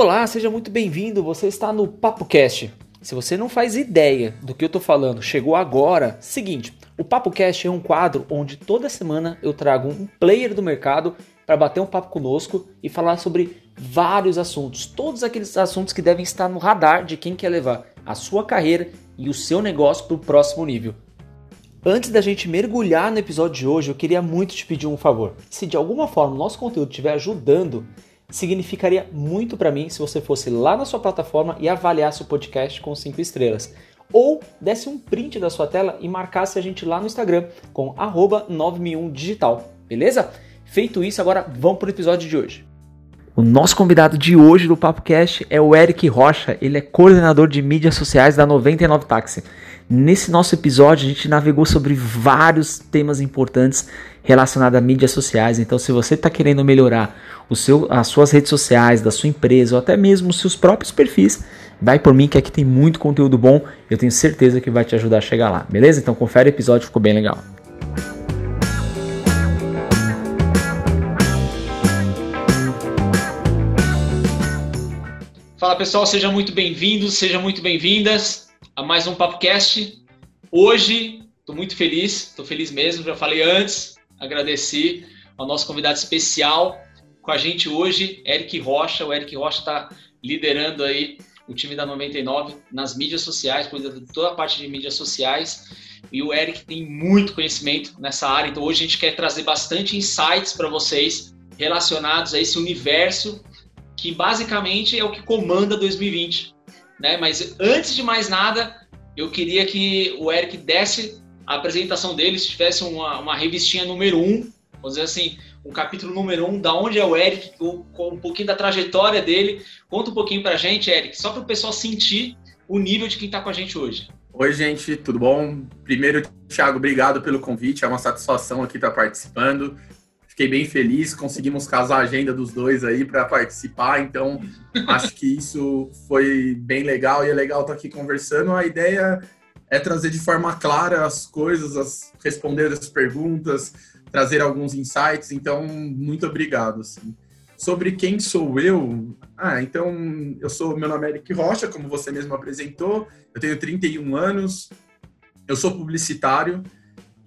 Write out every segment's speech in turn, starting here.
Olá, seja muito bem-vindo. Você está no Papo Cast. Se você não faz ideia do que eu tô falando, chegou agora. Seguinte, o Papo Cast é um quadro onde toda semana eu trago um player do mercado para bater um papo conosco e falar sobre vários assuntos, todos aqueles assuntos que devem estar no radar de quem quer levar a sua carreira e o seu negócio para o próximo nível. Antes da gente mergulhar no episódio de hoje, eu queria muito te pedir um favor. Se de alguma forma o nosso conteúdo estiver ajudando, significaria muito para mim se você fosse lá na sua plataforma e avaliasse o podcast com 5 estrelas. Ou desse um print da sua tela e marcasse a gente lá no Instagram com 961digital, beleza? Feito isso, agora vamos para o episódio de hoje. O nosso convidado de hoje do Papo Cast é o Eric Rocha, ele é coordenador de mídias sociais da 99 Táxi. Nesse nosso episódio, a gente navegou sobre vários temas importantes relacionados a mídias sociais. Então, se você está querendo melhorar o seu, as suas redes sociais, da sua empresa ou até mesmo os seus próprios perfis, vai por mim que aqui tem muito conteúdo bom. Eu tenho certeza que vai te ajudar a chegar lá, beleza? Então, confere o episódio, ficou bem legal. Fala pessoal, sejam muito bem-vindos, sejam muito bem-vindas a mais um PapoCast. Hoje estou muito feliz, estou feliz mesmo, já falei antes, agradeci ao nosso convidado especial com a gente hoje, Eric Rocha. O Eric Rocha está liderando aí o time da 99 nas mídias sociais, cuidando de toda a parte de mídias sociais. E o Eric tem muito conhecimento nessa área, então hoje a gente quer trazer bastante insights para vocês relacionados a esse universo que basicamente é o que comanda 2020. Né? Mas antes de mais nada, eu queria que o Eric desse a apresentação dele, se tivesse uma, uma revistinha número um, vamos dizer assim, um capítulo número um, da onde é o Eric, com, com um pouquinho da trajetória dele. Conta um pouquinho pra gente, Eric, só para o pessoal sentir o nível de quem está com a gente hoje. Oi, gente, tudo bom? Primeiro, Thiago, obrigado pelo convite, é uma satisfação aqui estar participando. Fiquei bem feliz, conseguimos casar a agenda dos dois aí para participar, então acho que isso foi bem legal e é legal estar aqui conversando. A ideia é trazer de forma clara as coisas, as, responder as perguntas, trazer alguns insights, então muito obrigado. Assim. Sobre quem sou eu, ah, então eu sou, meu nome é Eric Rocha, como você mesmo apresentou, eu tenho 31 anos, eu sou publicitário,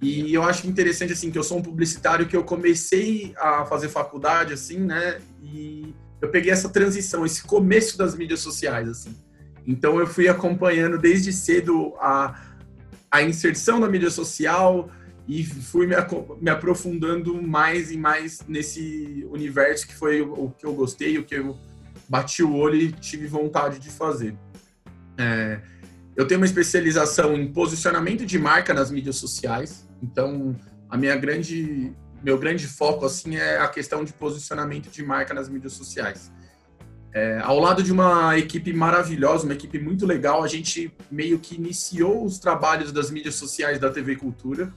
e eu acho interessante, assim, que eu sou um publicitário que eu comecei a fazer faculdade, assim, né? E eu peguei essa transição, esse começo das mídias sociais, assim. Então eu fui acompanhando desde cedo a, a inserção na mídia social e fui me, me aprofundando mais e mais nesse universo que foi o, o, que eu gostei, o que eu bati o olho e tive vontade de fazer. É, eu tenho uma especialização em posicionamento de marca nas mídias sociais. Então, a minha grande, meu grande foco assim é a questão de posicionamento de marca nas mídias sociais. É, ao lado de uma equipe maravilhosa, uma equipe muito legal, a gente meio que iniciou os trabalhos das mídias sociais da TV Cultura,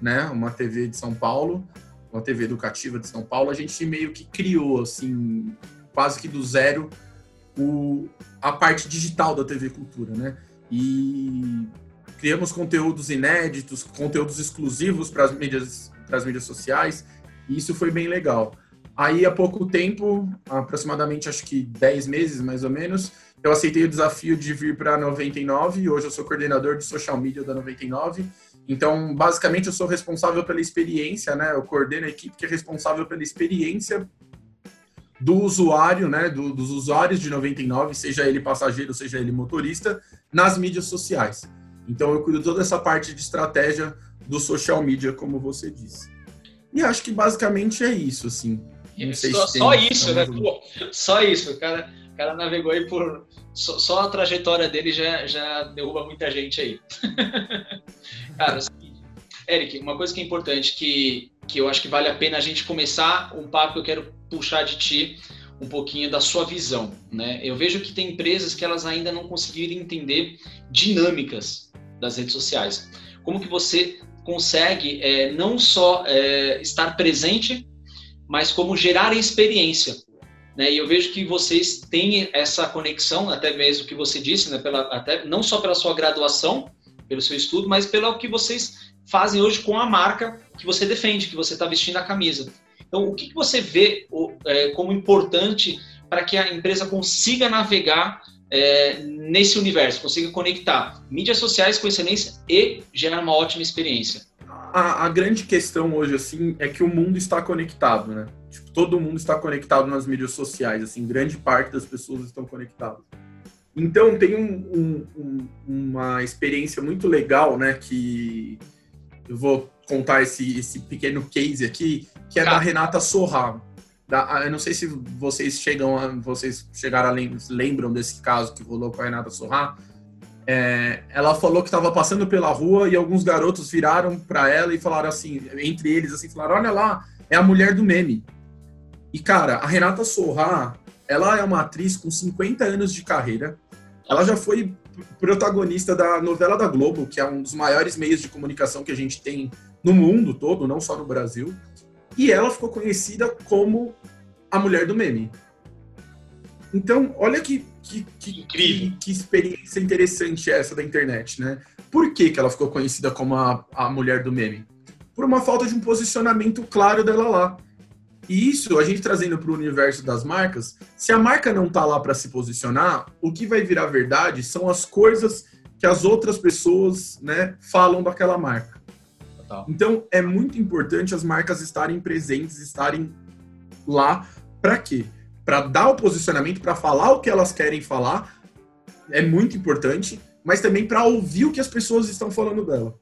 né? Uma TV de São Paulo, uma TV educativa de São Paulo. A gente meio que criou assim, quase que do zero, o, a parte digital da TV Cultura, né? E criamos conteúdos inéditos, conteúdos exclusivos para as mídias, para as mídias sociais, e isso foi bem legal. Aí, há pouco tempo, aproximadamente acho que 10 meses mais ou menos, eu aceitei o desafio de vir para a 99 e hoje eu sou coordenador de social media da 99. Então, basicamente, eu sou responsável pela experiência, né? Eu coordeno a equipe que é responsável pela experiência do usuário, né? Do, dos usuários de 99, seja ele passageiro, seja ele motorista, nas mídias sociais. Então eu cuido toda essa parte de estratégia do social media, como você disse. E acho que basicamente é isso, assim. Só, só isso, né? Pô, só isso. O cara, o cara navegou aí por. Só, só, a trajetória dele já, já derruba muita gente aí. cara, assim, Eric, uma coisa que é importante, que, que eu acho que vale a pena a gente começar um papo que eu quero puxar de ti um pouquinho da sua visão, né? Eu vejo que tem empresas que elas ainda não conseguiram entender dinâmicas das redes sociais. Como que você consegue é, não só é, estar presente, mas como gerar experiência. Né? E eu vejo que vocês têm essa conexão, até mesmo que você disse, né? pela, até, não só pela sua graduação, pelo seu estudo, mas pelo que vocês fazem hoje com a marca que você defende, que você está vestindo a camisa. Então, o que, que você vê é, como importante para que a empresa consiga navegar é, nesse universo, consiga conectar mídias sociais com excelência e gerar uma ótima experiência? A, a, grande questão hoje, assim, é que o mundo está conectado, né? Tipo, todo mundo está conectado nas mídias sociais, assim, grande parte das pessoas estão conectadas. Então, tem um, um, uma experiência muito legal, né, que eu vou contar esse, esse pequeno case aqui, que é tá. da Renata Sorra. Da, eu não sei se vocês chegam a, vocês chegaram a lembram desse caso que rolou com a Renata Sorra. É, ela falou que estava passando pela rua e alguns garotos viraram para ela e falaram assim, entre eles assim, falaram: "Olha lá, é a mulher do meme". E cara, a Renata Sorra, ela é uma atriz com 50 anos de carreira. Ela já foi protagonista da novela da Globo, que é um dos maiores meios de comunicação que a gente tem no mundo todo, não só no Brasil. E ela ficou conhecida como a mulher do meme. Então, olha que, que, que, que, que experiência interessante essa da internet, né? Por que, que ela ficou conhecida como a, a mulher do meme? Por uma falta de um posicionamento claro dela lá. E isso, a gente trazendo para o universo das marcas, se a marca não está lá para se posicionar, o que vai virar verdade são as coisas que as outras pessoas né, falam daquela marca. Então, é muito importante as marcas estarem presentes, estarem lá. Para quê? Para dar o posicionamento, para falar o que elas querem falar, é muito importante, mas também para ouvir o que as pessoas estão falando dela.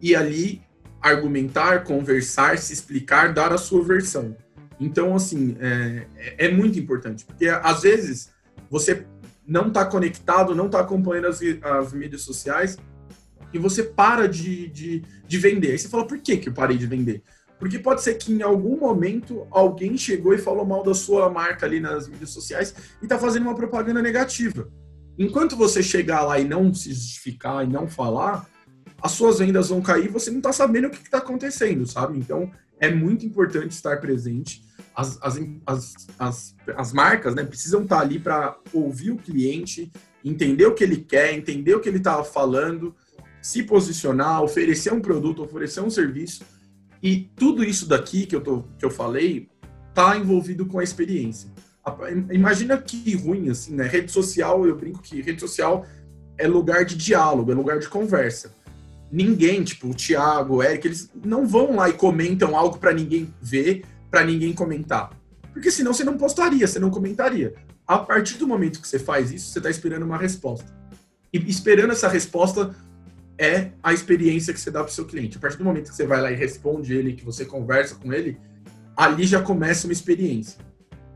E ali argumentar, conversar, se explicar, dar a sua versão. Então, assim, é, é muito importante, porque às vezes você não está conectado, não está acompanhando as, as mídias sociais e você para de, de, de vender. Aí você fala, por que, que eu parei de vender? Porque pode ser que em algum momento alguém chegou e falou mal da sua marca ali nas mídias sociais e está fazendo uma propaganda negativa. Enquanto você chegar lá e não se justificar e não falar, as suas vendas vão cair e você não está sabendo o que está acontecendo, sabe? Então é muito importante estar presente. As, as, as, as, as marcas né, precisam estar tá ali para ouvir o cliente, entender o que ele quer, entender o que ele está falando se posicionar, oferecer um produto, oferecer um serviço. E tudo isso daqui que eu, tô, que eu falei está envolvido com a experiência. Imagina que ruim, assim, né? Rede social, eu brinco que rede social é lugar de diálogo, é lugar de conversa. Ninguém, tipo o Thiago, o Eric, eles não vão lá e comentam algo para ninguém ver, para ninguém comentar. Porque senão você não postaria, você não comentaria. A partir do momento que você faz isso, você está esperando uma resposta. E esperando essa resposta, é a experiência que você dá para o seu cliente. A partir do momento que você vai lá e responde ele, que você conversa com ele, ali já começa uma experiência.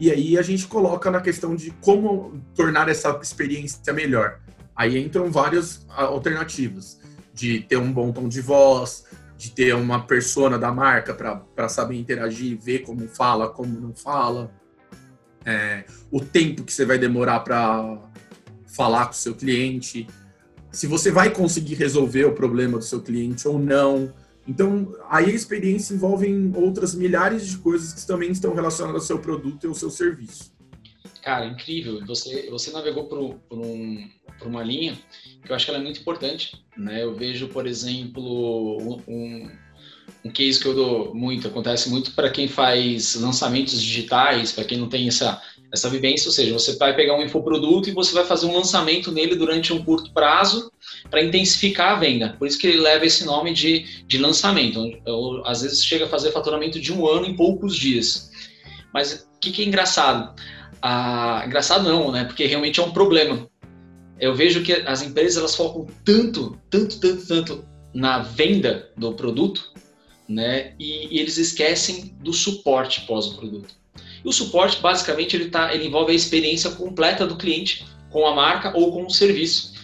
E aí a gente coloca na questão de como tornar essa experiência melhor. Aí entram várias alternativas, de ter um bom tom de voz, de ter uma persona da marca para saber interagir, ver como fala, como não fala, é, o tempo que você vai demorar para falar com o seu cliente se você vai conseguir resolver o problema do seu cliente ou não. Então, aí a experiência envolve outras milhares de coisas que também estão relacionadas ao seu produto e ao seu serviço. Cara, incrível. Você, você navegou por, por, um, por uma linha que eu acho que ela é muito importante. Né? Eu vejo, por exemplo, um, um case que eu dou muito, acontece muito para quem faz lançamentos digitais, para quem não tem essa essa vivência, ou seja, você vai pegar um infoproduto e você vai fazer um lançamento nele durante um curto prazo para intensificar a venda. Por isso que ele leva esse nome de, de lançamento. Às vezes chega a fazer faturamento de um ano em poucos dias. Mas o que, que é engraçado? Ah, engraçado não, né? Porque realmente é um problema. Eu vejo que as empresas elas focam tanto, tanto, tanto, tanto na venda do produto, né? E, e eles esquecem do suporte pós o produto. E o suporte, basicamente, ele, tá, ele envolve a experiência completa do cliente com a marca ou com o serviço.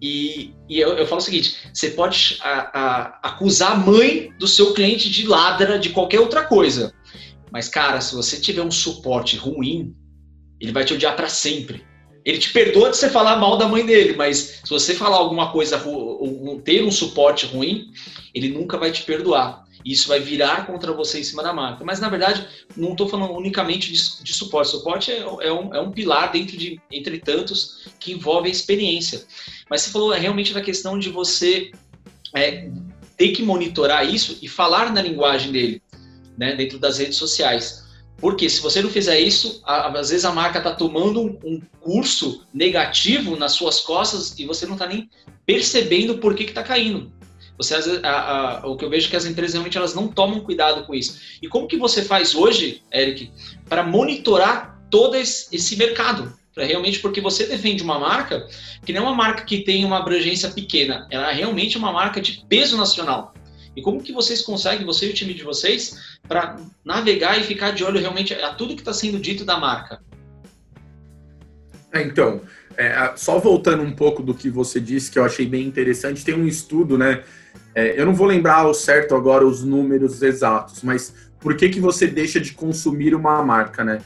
E, e eu, eu, falo o seguinte: você pode a, a, acusar a mãe do seu cliente de ladra, de qualquer outra coisa. Mas, cara, se você tiver um suporte ruim, ele vai te odiar para sempre. Ele te perdoa de você falar mal da mãe dele, mas se você falar alguma coisa, ter um suporte ruim, ele nunca vai te perdoar isso vai virar contra você em cima da marca. Mas, na verdade, não estou falando unicamente de, de, suporte. Suporte é, é, um, é um pilar dentro de, entre tantos que envolve a experiência. Mas você falou é realmente da questão de você é, ter que monitorar isso e falar na linguagem dele, né, dentro das redes sociais. Porque se você não fizer isso, às vezes a marca está tomando um curso negativo nas suas costas e você não está nem percebendo por que está caindo. Você, a, a, o que eu vejo é que as empresas realmente elas não tomam cuidado com isso. E como que você faz hoje, Eric, para monitorar todo esse mercado? Pra realmente porque você defende uma marca que não é uma marca que tem uma abrangência pequena, ela é realmente uma marca de peso nacional. E como que vocês conseguem, você e o time de vocês, para navegar e ficar de olho realmente a tudo que está sendo dito da marca? É, então, é, só voltando um pouco do que você disse, que eu achei bem interessante, tem um estudo, né? É, eu não vou lembrar ao certo agora os números exatos, mas por que, que você deixa de consumir uma marca, né?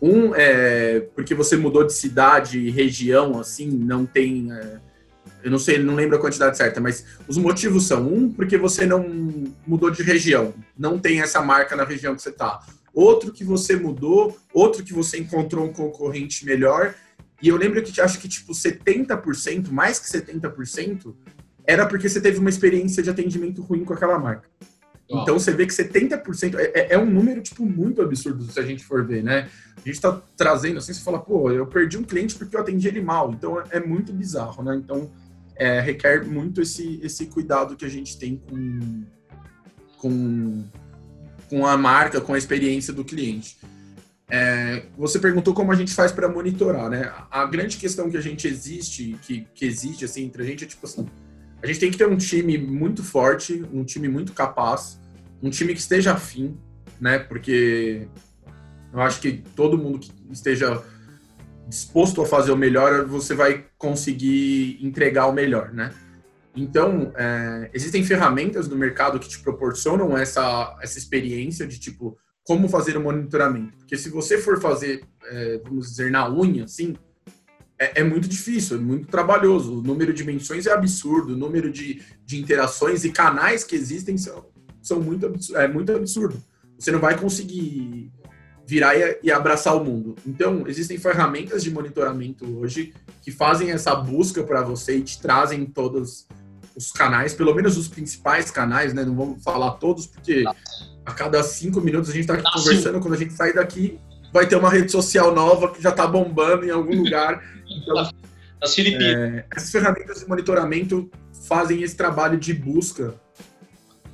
Um é porque você mudou de cidade e região, assim, não tem. É, eu não sei, não lembro a quantidade certa, mas os motivos são: um, porque você não mudou de região, não tem essa marca na região que você está. Outro que você mudou, outro que você encontrou um concorrente melhor. E eu lembro que acho que tipo 70%, mais que 70%, era porque você teve uma experiência de atendimento ruim com aquela marca. Então você vê que 70% é, é, é um número tipo muito absurdo se a gente for ver, né? A gente está trazendo assim, você fala, pô, eu perdi um cliente porque eu atendi ele mal. Então é, é muito bizarro, né? Então é, requer muito esse, esse cuidado que a gente tem com, com, com a marca, com a experiência do cliente. É, você perguntou como a gente faz para monitorar, né? A grande questão que a gente existe, que, que existe assim entre a gente é tipo assim, a gente tem que ter um time muito forte, um time muito capaz, um time que esteja afim, né? Porque eu acho que todo mundo que esteja disposto a fazer o melhor, você vai conseguir entregar o melhor, né? Então, é, existem ferramentas no mercado que te proporcionam essa, essa experiência de, tipo, como fazer o monitoramento. Porque se você for fazer, é, vamos dizer, na unha, assim, é, é, muito difícil, é muito trabalhoso. O número de menções é absurdo, o número de, de interações e canais que existem são, são muito, é muito absurdo. Você não vai conseguir virar e, e abraçar o mundo. Então, existem ferramentas de monitoramento hoje que fazem essa busca para você e te trazem todos os canais, pelo menos os principais canais, né? Não vamos falar todos, porque a cada cinco minutos a gente está conversando, quando a gente sair daqui, vai ter uma rede social nova que já está bombando em algum lugar. Então, As Filipinas. É, essas ferramentas de monitoramento fazem esse trabalho de busca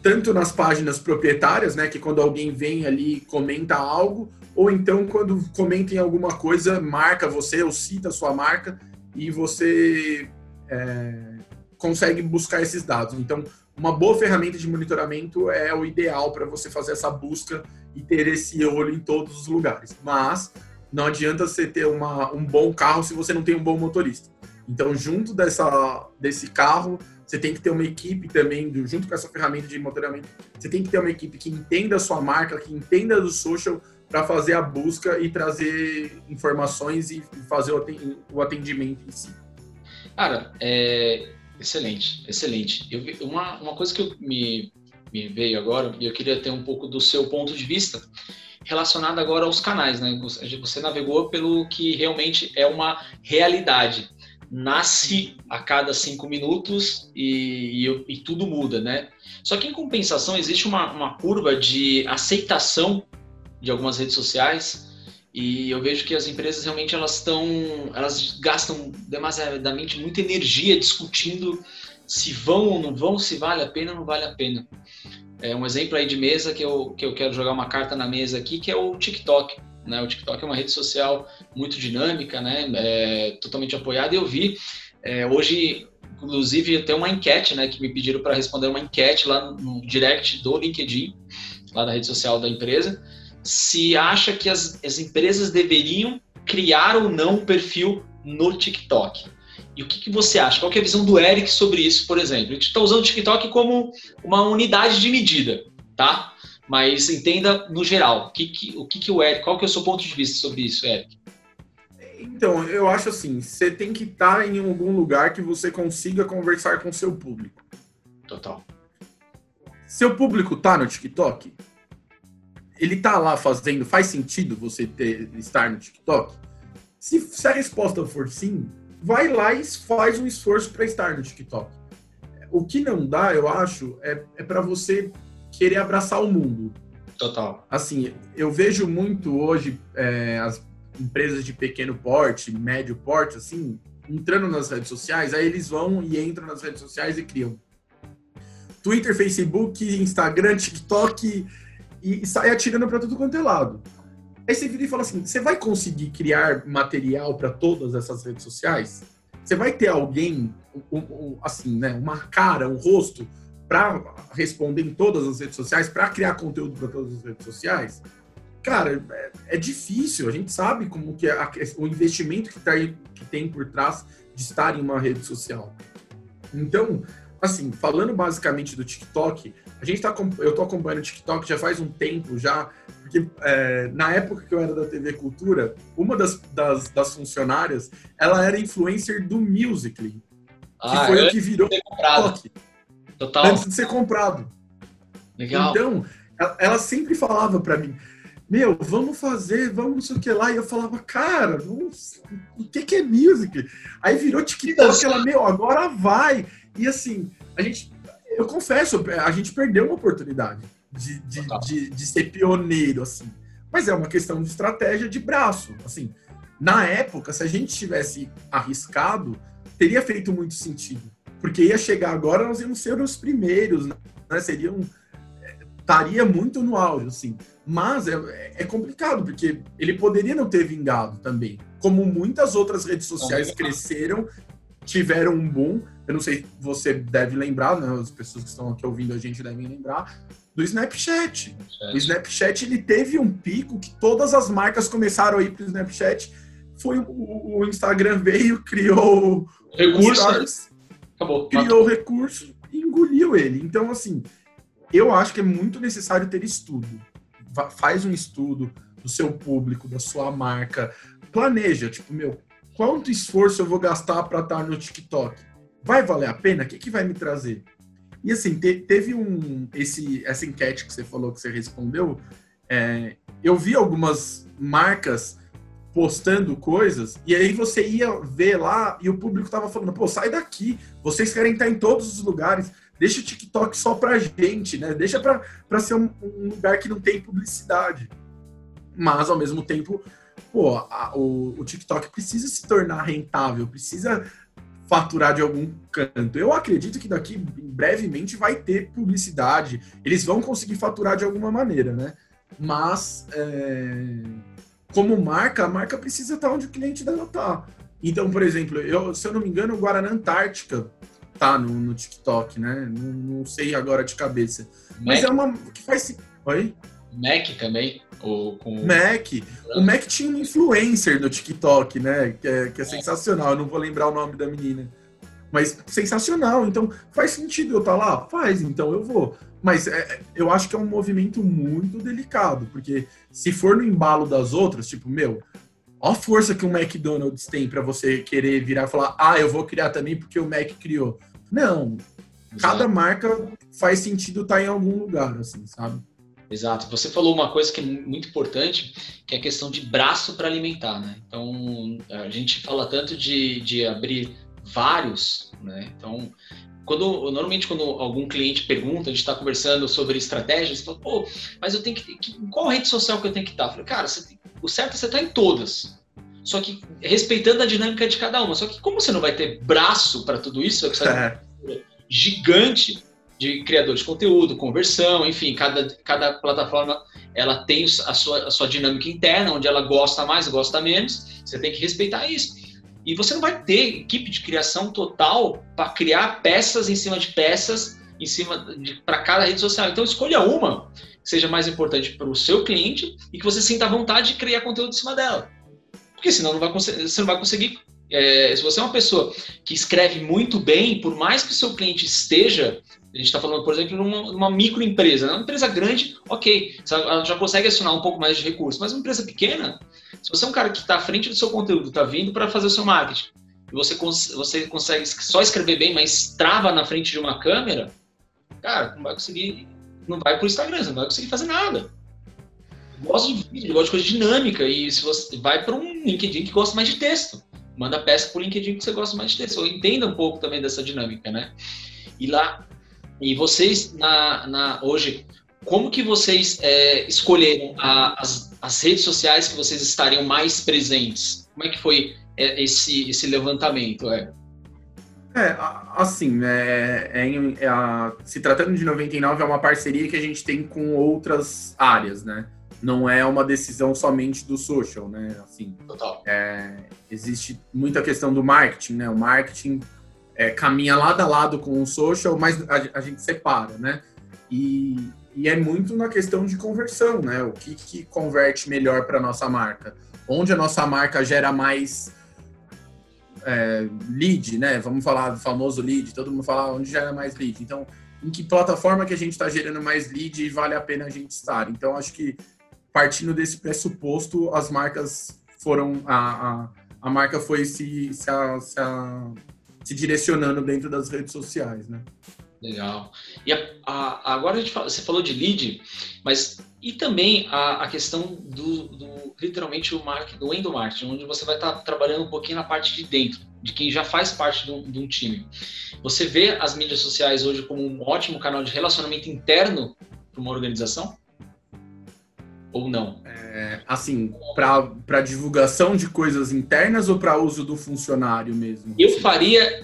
tanto nas páginas proprietárias, né, que quando alguém vem ali comenta algo, ou então quando comentem alguma coisa, marca você ou cita a sua marca e você é, consegue buscar esses dados. Então, uma boa ferramenta de monitoramento é o ideal para você fazer essa busca e ter esse olho em todos os lugares. Mas não adianta você ter uma, um bom carro se você não tem um bom motorista. Então, junto dessa, desse carro, você tem que ter uma equipe também, junto com essa ferramenta de monitoramento, você tem que ter uma equipe que entenda a sua marca, que entenda do social, para fazer a busca e trazer informações e fazer o atendimento em si. Cara, é excelente, excelente. Eu, uma, uma coisa que eu, me, me veio agora, e eu queria ter um pouco do seu ponto de vista, relacionado agora aos canais, né? Você navegou pelo que realmente é uma realidade. Nasce a cada cinco minutos e, e, e tudo muda, né? Só que em compensação existe uma, uma curva de aceitação de algumas redes sociais e eu vejo que as empresas realmente elas estão elas gastam demasiadamente muita energia discutindo se vão ou não vão se vale a pena ou não vale a pena. É um exemplo aí de mesa que eu, que eu quero jogar uma carta na mesa aqui que é o TikTok né? O TikTok é uma rede social muito dinâmica né? É, totalmente apoiada. E eu vi é, hoje inclusive tem uma enquete né? Que me pediram para responder uma enquete lá no direct do LinkedIn lá da rede social da empresa se acha que as, as empresas deveriam criar ou não um perfil no TikTok. E o que, que, você acha? Qual é a visão do Eric sobre isso, por exemplo? A gente está usando o TikTok como uma unidade de medida, tá? Mas entenda no geral, o que, que, o que, que o Eric, qual que é o seu ponto de vista sobre isso, Eric? Então, eu acho assim, você tem que estar em algum lugar que você consiga conversar com seu público. Total. Seu público tá no TikTok? Ele tá lá fazendo, faz sentido você ter, estar no TikTok? Se, se a resposta for sim, vai lá e faz um esforço para estar no TikTok. O que não dá, eu acho, é, é para você querer abraçar o mundo. Total. Assim, eu vejo muito hoje é, as empresas de pequeno porte, médio porte, assim, entrando nas redes sociais, aí eles vão e entram nas redes sociais e criam Twitter, Facebook, Instagram, TikTok e, e sai atirando para tudo quanto é lado. Aí você vira e fala assim: você vai conseguir criar material para todas essas redes sociais? Você vai ter alguém, um, um, assim, né, uma cara, um rosto para responder em todas as redes sociais, para criar conteúdo para todas as redes sociais? Cara, é, é, difícil. A gente sabe como que é a, o investimento que, tá aí, que tem por trás de estar em uma rede social. Então, assim, falando basicamente do TikTok, a gente tá, eu tô acompanhando o TikTok já faz um tempo já, porque é, na época que eu era da TV Cultura, uma das, das, das funcionárias, ela era influencer do Musical.ly, que ah, foi o que virou TikTok. Total. Antes de ser comprado. Legal. Então, ela, ela sempre falava para mim, meu, vamos fazer, vamos não sei o que lá. E eu falava, cara, o que, que é music? Aí virou TikTok, ela, meu, agora vai. E assim, a gente, eu confesso, a gente perdeu uma oportunidade de, de, de, de, ser pioneiro, assim. Mas é uma questão de estratégia de braço. Assim, na época, se a gente tivesse arriscado, teria feito muito sentido. Porque ia chegar agora, nós íamos ser os primeiros, né? Seriam. Estaria muito no auge, assim. Mas é, é complicado, porque ele poderia não ter vingado também. Como muitas outras redes sociais cresceram, tiveram um boom. Eu não sei se você deve lembrar, né? As pessoas que estão aqui ouvindo a gente devem lembrar do Snapchat. O Snapchat ele teve um pico que todas as marcas começaram a ir para o Snapchat. Foi o, o, Instagram veio, criou recurso, Stars, acabou, criou o recurso e engoliu ele. Então assim, eu acho que é muito necessário ter estudo faz um estudo do seu público, da sua marca, planeja, tipo, meu, quanto esforço eu vou gastar para estar no TikTok? Vai valer a pena? O que, que vai me trazer? E assim, te, teve um esse essa enquete que você falou que você respondeu, é, eu vi algumas marcas postando coisas e aí você ia ver lá e o público tava falando, pô, sai daqui, vocês querem estar em todos os lugares, deixa o TikTok só pra gente, né? Deixa pra, pra ser um, um lugar que não tem publicidade. Mas, ao mesmo tempo, pô, a, o, o TikTok precisa se tornar rentável, precisa faturar de algum canto. Eu acredito que daqui brevemente vai ter publicidade, eles vão conseguir faturar de alguma maneira, né? Mas, é... como marca, a marca precisa estar onde o cliente dela tá. Então, por exemplo, eu, se eu não me engano, o Guaraná Antártica tá no, no TikTok, né? Não, não, sei agora de cabeça. Mas Mac. é uma que faz. Oi? Mac também. O, com... Mac. O Mac tinha um influencer no TikTok, né? Que é, que é, é sensacional. Eu não vou lembrar o nome da menina. Mas sensacional. Então, faz sentido eu estar tá lá? Faz, então eu vou. Mas é, eu acho que é um movimento muito delicado, porque se for no embalo das outras, tipo, meu, Olha a força que o McDonald's tem para você querer virar e falar, ah, eu vou criar também porque o Mac criou. Não. Exato. Cada marca faz sentido estar tá em algum lugar, assim, sabe? Exato. Você falou uma coisa que é muito importante, que é a questão de braço para alimentar, né? Então, a gente fala tanto de, de abrir vários, né? Então, quando normalmente quando algum cliente pergunta, a gente está conversando sobre estratégias, fala, pô, mas eu tenho que, que, qual rede social que eu tenho que estar? Eu falei, cara, o certo é você estar tá em todas. Só que respeitando a dinâmica de cada uma. Só que como você não vai ter braço para tudo isso, vai precisar de um gigante de criadores de conteúdo, conversão, enfim, cada, cada plataforma ela tem a sua, a sua dinâmica interna, onde ela gosta mais, gosta menos. Você tem que respeitar isso. E você não vai ter equipe de criação total para criar peças em cima de peças em cima para cada rede social. Então escolha uma que seja mais importante para o seu cliente e que você sinta vontade de criar conteúdo em cima dela. Porque senão não vai, você não vai conseguir. É, se você é uma pessoa que escreve muito bem, por mais que o seu cliente esteja, a gente está falando, por exemplo, numa, microempresa, né? uma empresa grande, ok, ela já consegue acionar um pouco mais de recursos, mas uma empresa pequena, se você é um cara que está à frente do seu conteúdo, está vindo para fazer o seu marketing, e você, cons você consegue só escrever bem, mas trava na frente de uma câmera, cara, não vai conseguir, não vai para o Instagram, não vai conseguir fazer nada. Eu gosto de vídeo, gosto de coisa dinâmica, e se você vai para um LinkedIn que gosta mais de texto, manda peça para o LinkedIn que você gosta mais de texto, ou entenda um pouco também dessa dinâmica, né? E lá, e vocês, na, na hoje, como que vocês é, escolheram a, as, as redes sociais que vocês estariam mais presentes? Como é que foi é, esse, esse levantamento? É? É, assim, né, é, é, a, se tratando de 99, é uma parceria que a gente tem com outras áreas, né? Não é uma decisão somente do social, né? Assim, Total. É, existe muita questão do marketing, né? O marketing é, caminha lado a lado com o social, mas a, a gente separa, né? E, e, é muito na questão de conversão, né? O que, que converte melhor para nossa marca? Onde a nossa marca gera mais é, lead, né? Vamos falar do famoso lead, todo mundo fala onde gera mais lead. Então, em que plataforma que a gente está gerando mais lead e vale a pena a gente estar? Então, acho que partindo desse pressuposto, as marcas foram. A, a, a marca foi se, se, a, se, a, se direcionando dentro das redes sociais, né? Legal. E a, a, agora a fala, você falou de lead, mas e também a, a questão do, do, literalmente o marketing, do endomarketing, onde você vai estar tá trabalhando um pouquinho na parte de dentro, de quem já faz parte de um, de um time. Você vê as mídias sociais hoje como um ótimo canal de relacionamento interno para uma organização? Ou não? É, assim, para divulgação de coisas internas ou para uso do funcionário mesmo? Eu faria.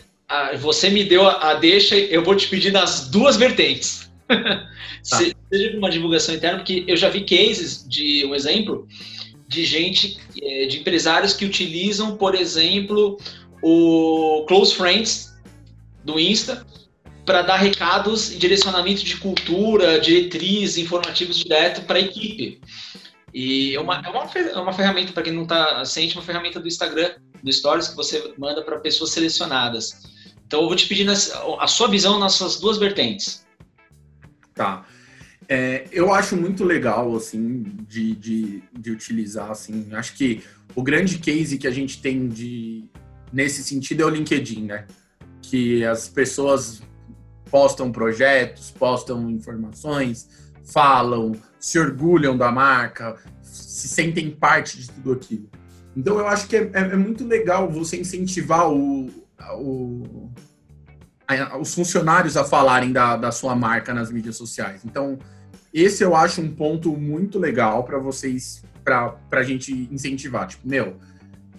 você me deu a, a deixa, eu vou te pedir nas duas vertentes. Tá. Seja uma divulgação interna, porque eu já vi cases de um exemplo de gente, é, de empresários que utilizam, por exemplo, o Close Friends do Insta para dar recados e direcionamento de cultura, diretriz, informativos direto para a equipe. E é uma, é uma, é uma ferramenta, para quem não está ciente, uma ferramenta do Instagram, do Stories, que você manda para pessoas selecionadas. Então, eu vou te pedir a sua visão nessas duas vertentes. Tá. É, eu acho muito legal, assim, de, de, de, utilizar, assim. Acho que o grande case que a gente tem de nesse sentido é o LinkedIn, né? Que as pessoas postam projetos, postam informações, falam, se orgulham da marca, se sentem parte de tudo aquilo. Então eu acho que é, é, é muito legal você incentivar o, o a, os funcionários a falarem da, da sua marca nas mídias sociais. Então, esse eu acho um ponto muito legal para vocês, para a gente incentivar. Tipo, meu,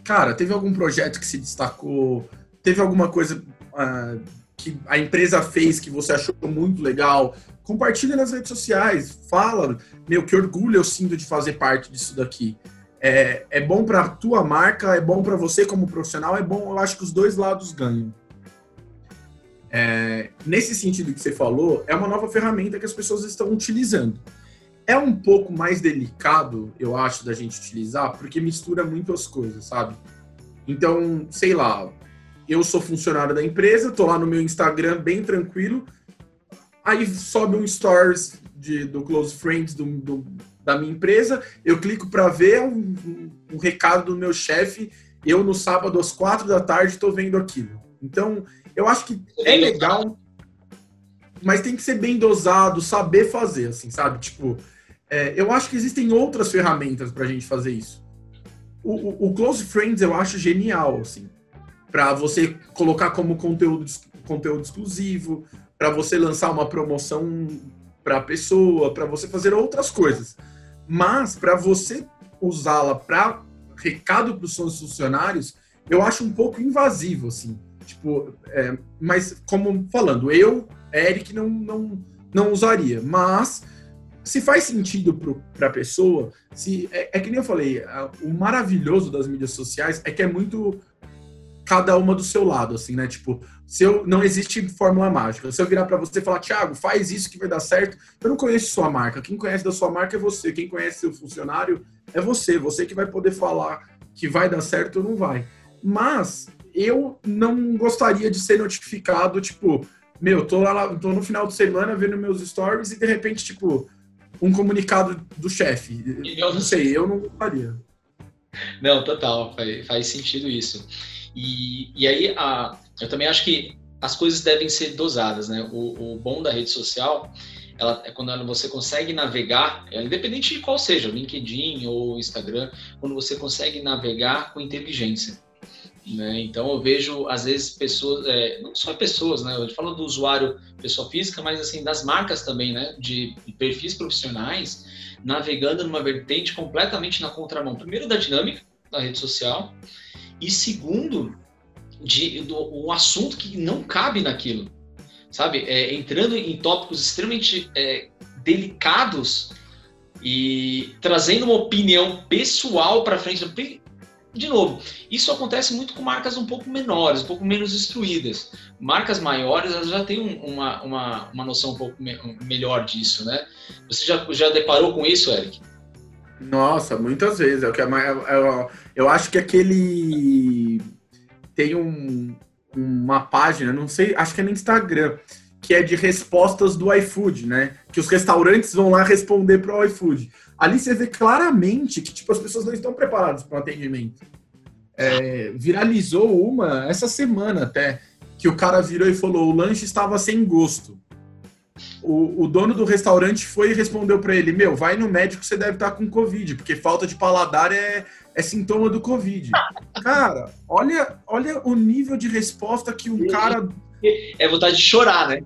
cara, teve algum projeto que se destacou, teve alguma coisa uh, que a empresa fez que você achou muito legal, compartilha nas redes sociais, fala, meu, que orgulho eu sinto de fazer parte disso daqui. É, é bom para a tua marca, é bom para você como profissional, é bom, eu acho que os dois lados ganham. É, nesse sentido que você falou, é uma nova ferramenta que as pessoas estão utilizando. É um pouco mais delicado, eu acho, da gente utilizar, porque mistura muito as coisas, sabe? Então, sei lá, eu sou funcionário da empresa, tô lá no meu Instagram bem tranquilo, aí sobe um stories de, do Close Friends do, do, da minha empresa, eu clico para ver um, um, um, recado do meu chefe, eu no sábado às quatro da tarde estou vendo aquilo. Então, eu acho que é legal, mas tem que ser bem dosado, saber fazer, assim, sabe? Tipo, é, eu acho que existem outras ferramentas para a gente fazer isso. O, o, o, Close Friends eu acho genial, assim, para você colocar como conteúdo, conteúdo exclusivo, para você lançar uma promoção para a pessoa, para você fazer outras coisas. Mas para você usá-la para recado para os seus funcionários, eu acho um pouco invasivo, assim. Tipo, é, mas como falando, eu, Eric, não, não, não usaria. Mas se faz sentido para a pessoa, se é, é, que nem eu falei, a, o maravilhoso das mídias sociais é que é muito cada uma do seu lado, assim, né? Tipo, se eu não existe fórmula mágica. Se eu virar para você e falar, Thiago, faz isso que vai dar certo, eu não conheço sua marca. Quem conhece da sua marca é você. Quem conhece seu funcionário é você. Você que vai poder falar que vai dar certo ou não vai. Mas eu não gostaria de ser notificado, tipo, meu, tô lá, tô no final de semana vendo meus stories e de repente, tipo, um comunicado do chefe. Eu não sei, eu não gostaria. Não, total, faz, faz sentido isso. E, e aí, a, eu também acho que as coisas devem ser dosadas, né? O, o bom da rede social ela, é quando você consegue navegar, é, independente de qual seja, LinkedIn ou Instagram, quando você consegue navegar com inteligência. Né? Então eu vejo às vezes pessoas, é, não só pessoas, né? Eu falo do usuário, pessoa física, mas assim das marcas também, né? De perfis profissionais navegando numa vertente completamente na contramão. Primeiro da dinâmica da rede social e segundo de do, um assunto que não cabe naquilo, sabe? É, entrando em tópicos extremamente é, delicados e trazendo uma opinião pessoal para frente de novo, isso acontece muito com marcas um pouco menores, um pouco menos instruídas. Marcas maiores elas já têm uma, uma, uma noção um pouco me, melhor disso, né? Você já, já deparou com isso, Eric? Nossa, muitas vezes. É o que é eu, eu acho que aquele tem um, uma página, não sei, acho que é no Instagram, que é de respostas do iFood, né? Que os restaurantes vão lá responder para o iFood ali você vê claramente que tipo, as pessoas não estão preparadas para o atendimento. É, viralizou uma essa semana até, que o cara virou e falou: o lanche estava sem gosto. O, o dono do restaurante foi e respondeu para ele: Meu, vai no médico, você deve estar com Covid, porque falta de paladar é, é sintoma do Covid. Cara, olha, olha o nível de resposta que o cara. É vontade de chorar, né?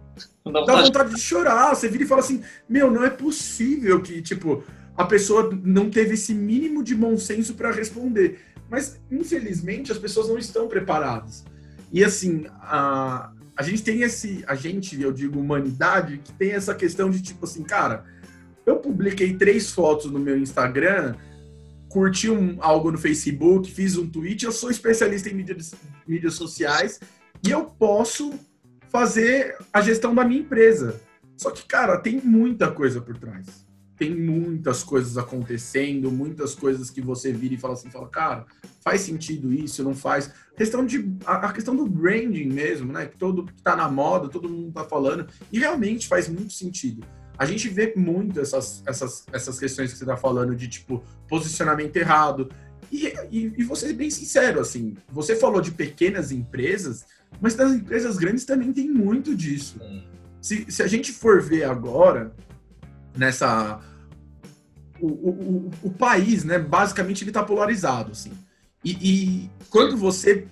Dá vontade de chorar. Você vira e fala assim: Meu, não é possível que, tipo, a pessoa não teve esse mínimo de bom senso para responder. Mas, infelizmente, as pessoas não estão preparadas. E, assim, a, a gente tem esse. A gente, eu digo humanidade, que tem essa questão de tipo assim, cara, eu publiquei três fotos no meu Instagram, curti um, algo no Facebook, fiz um tweet, eu sou especialista em mídias, mídias sociais e eu posso fazer a gestão da minha empresa. Só que, cara, tem muita coisa por trás tem muitas coisas acontecendo, muitas coisas que você vira e fala assim, fala, cara, faz sentido isso, não faz. A questão de a, a questão do branding mesmo, né? Que todo que tá na moda, todo mundo tá falando, e realmente faz muito sentido. A gente vê muito essas, essas, essas questões que você tá falando de tipo posicionamento errado. E, e, e você bem sincero, assim, você falou de pequenas empresas, mas das empresas grandes também tem muito disso. Se, se a gente for ver agora, nessa o, o, país, né, basicamente ele está polarizado, assim. E, e, quando você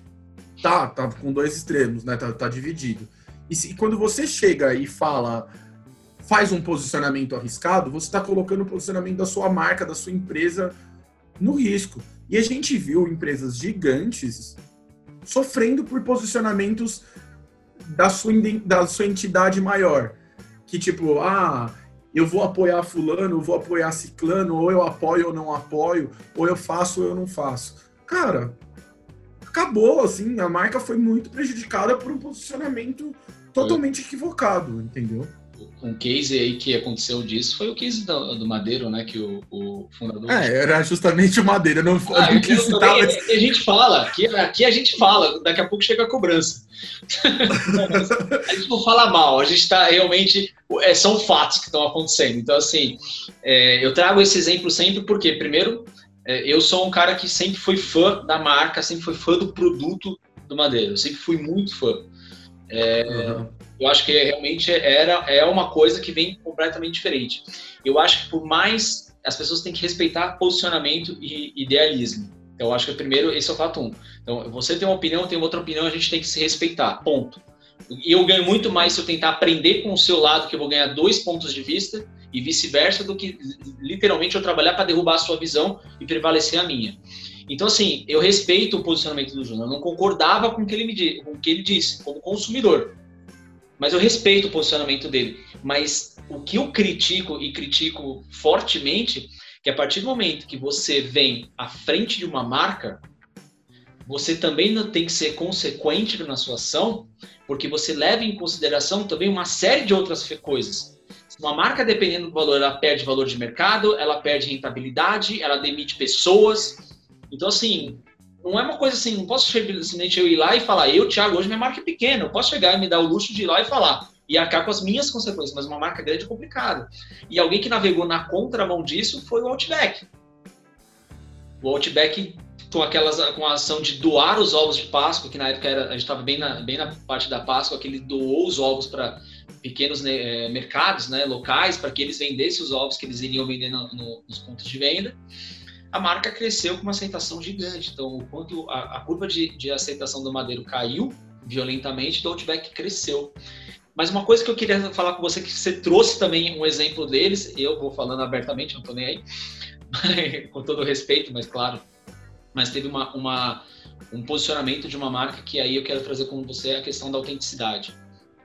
tá, tá com dois extremos, né, tá, tá dividido. E, se, e quando você chega e fala, faz um posicionamento arriscado, você está colocando o posicionamento da sua marca, da sua empresa no risco. E a gente viu empresas gigantes sofrendo por posicionamentos da sua, da sua entidade maior. Que tipo, ah, eu vou apoiar fulano, eu vou apoiar ciclano, ou eu apoio ou não apoio, ou eu faço ou eu não faço. Cara, acabou, assim, a marca foi muito prejudicada por um posicionamento totalmente equivocado, entendeu? um case aí que aconteceu disso foi o case do, do Madeiro, né? Que o, o fundador. É, era justamente o Madeiro. Não, ah, não quis citar, mas... A gente fala, aqui, aqui a gente fala, daqui a pouco chega a cobrança. a gente não fala mal, a gente está realmente. É, são fatos que estão acontecendo. Então, assim, é, eu trago esse exemplo sempre porque, primeiro, é, eu sou um cara que sempre foi fã da marca, sempre foi fã do produto do Madeiro, eu sempre fui muito fã. É, uhum eu acho que realmente era, é uma coisa que vem completamente diferente. Eu acho que por mais as pessoas têm que respeitar posicionamento e idealismo. Então, eu acho que primeiro esse é o fato um. Então, você tem uma opinião, tem outra opinião, a gente tem que se respeitar. Ponto. E eu ganho muito mais se eu tentar aprender com o seu lado, que eu vou ganhar dois pontos de vista, e vice-versa, do que literalmente eu trabalhar para derrubar a sua visão e prevalecer a minha. Então, assim, eu respeito o posicionamento do Júnior, não concordava com o que ele me com o que ele disse, como consumidor. Mas eu respeito o posicionamento dele. Mas o que eu critico e critico fortemente, que a partir do momento que você vem à frente de uma marca, você também tem que ser consequente na sua ação, porque você leva em consideração também uma série de outras coisas. Uma marca, dependendo do valor, ela perde valor de mercado, ela perde rentabilidade, ela demite pessoas. Então, assim, não é uma coisa assim, não posso simplesmente eu ir lá e falar, eu, Thiago, hoje minha marca é pequena, eu posso chegar e me dar o luxo de ir lá e falar, e arcar com as minhas consequências, mas uma marca grande é complicado. E alguém que navegou na contramão disso foi o Outback. O Outback com aquelas com a ação de doar os ovos de Páscoa, que na época era, a gente estava bem na, bem na parte da Páscoa, que ele doou os ovos para pequenos né, mercados né, locais, para que eles vendessem os ovos que eles iriam vender no, no, nos pontos de venda. a marca cresceu com uma aceitação gigante. Então, o quanto a, a curva de, de, aceitação do Madeiro caiu violentamente, do Outback cresceu. Mas uma coisa que eu queria falar com você, que você trouxe também um exemplo deles, eu vou falando abertamente, não estou nem aí, com todo respeito, mas claro, mas teve uma, uma, um posicionamento de uma marca que aí eu quero trazer com você a questão da autenticidade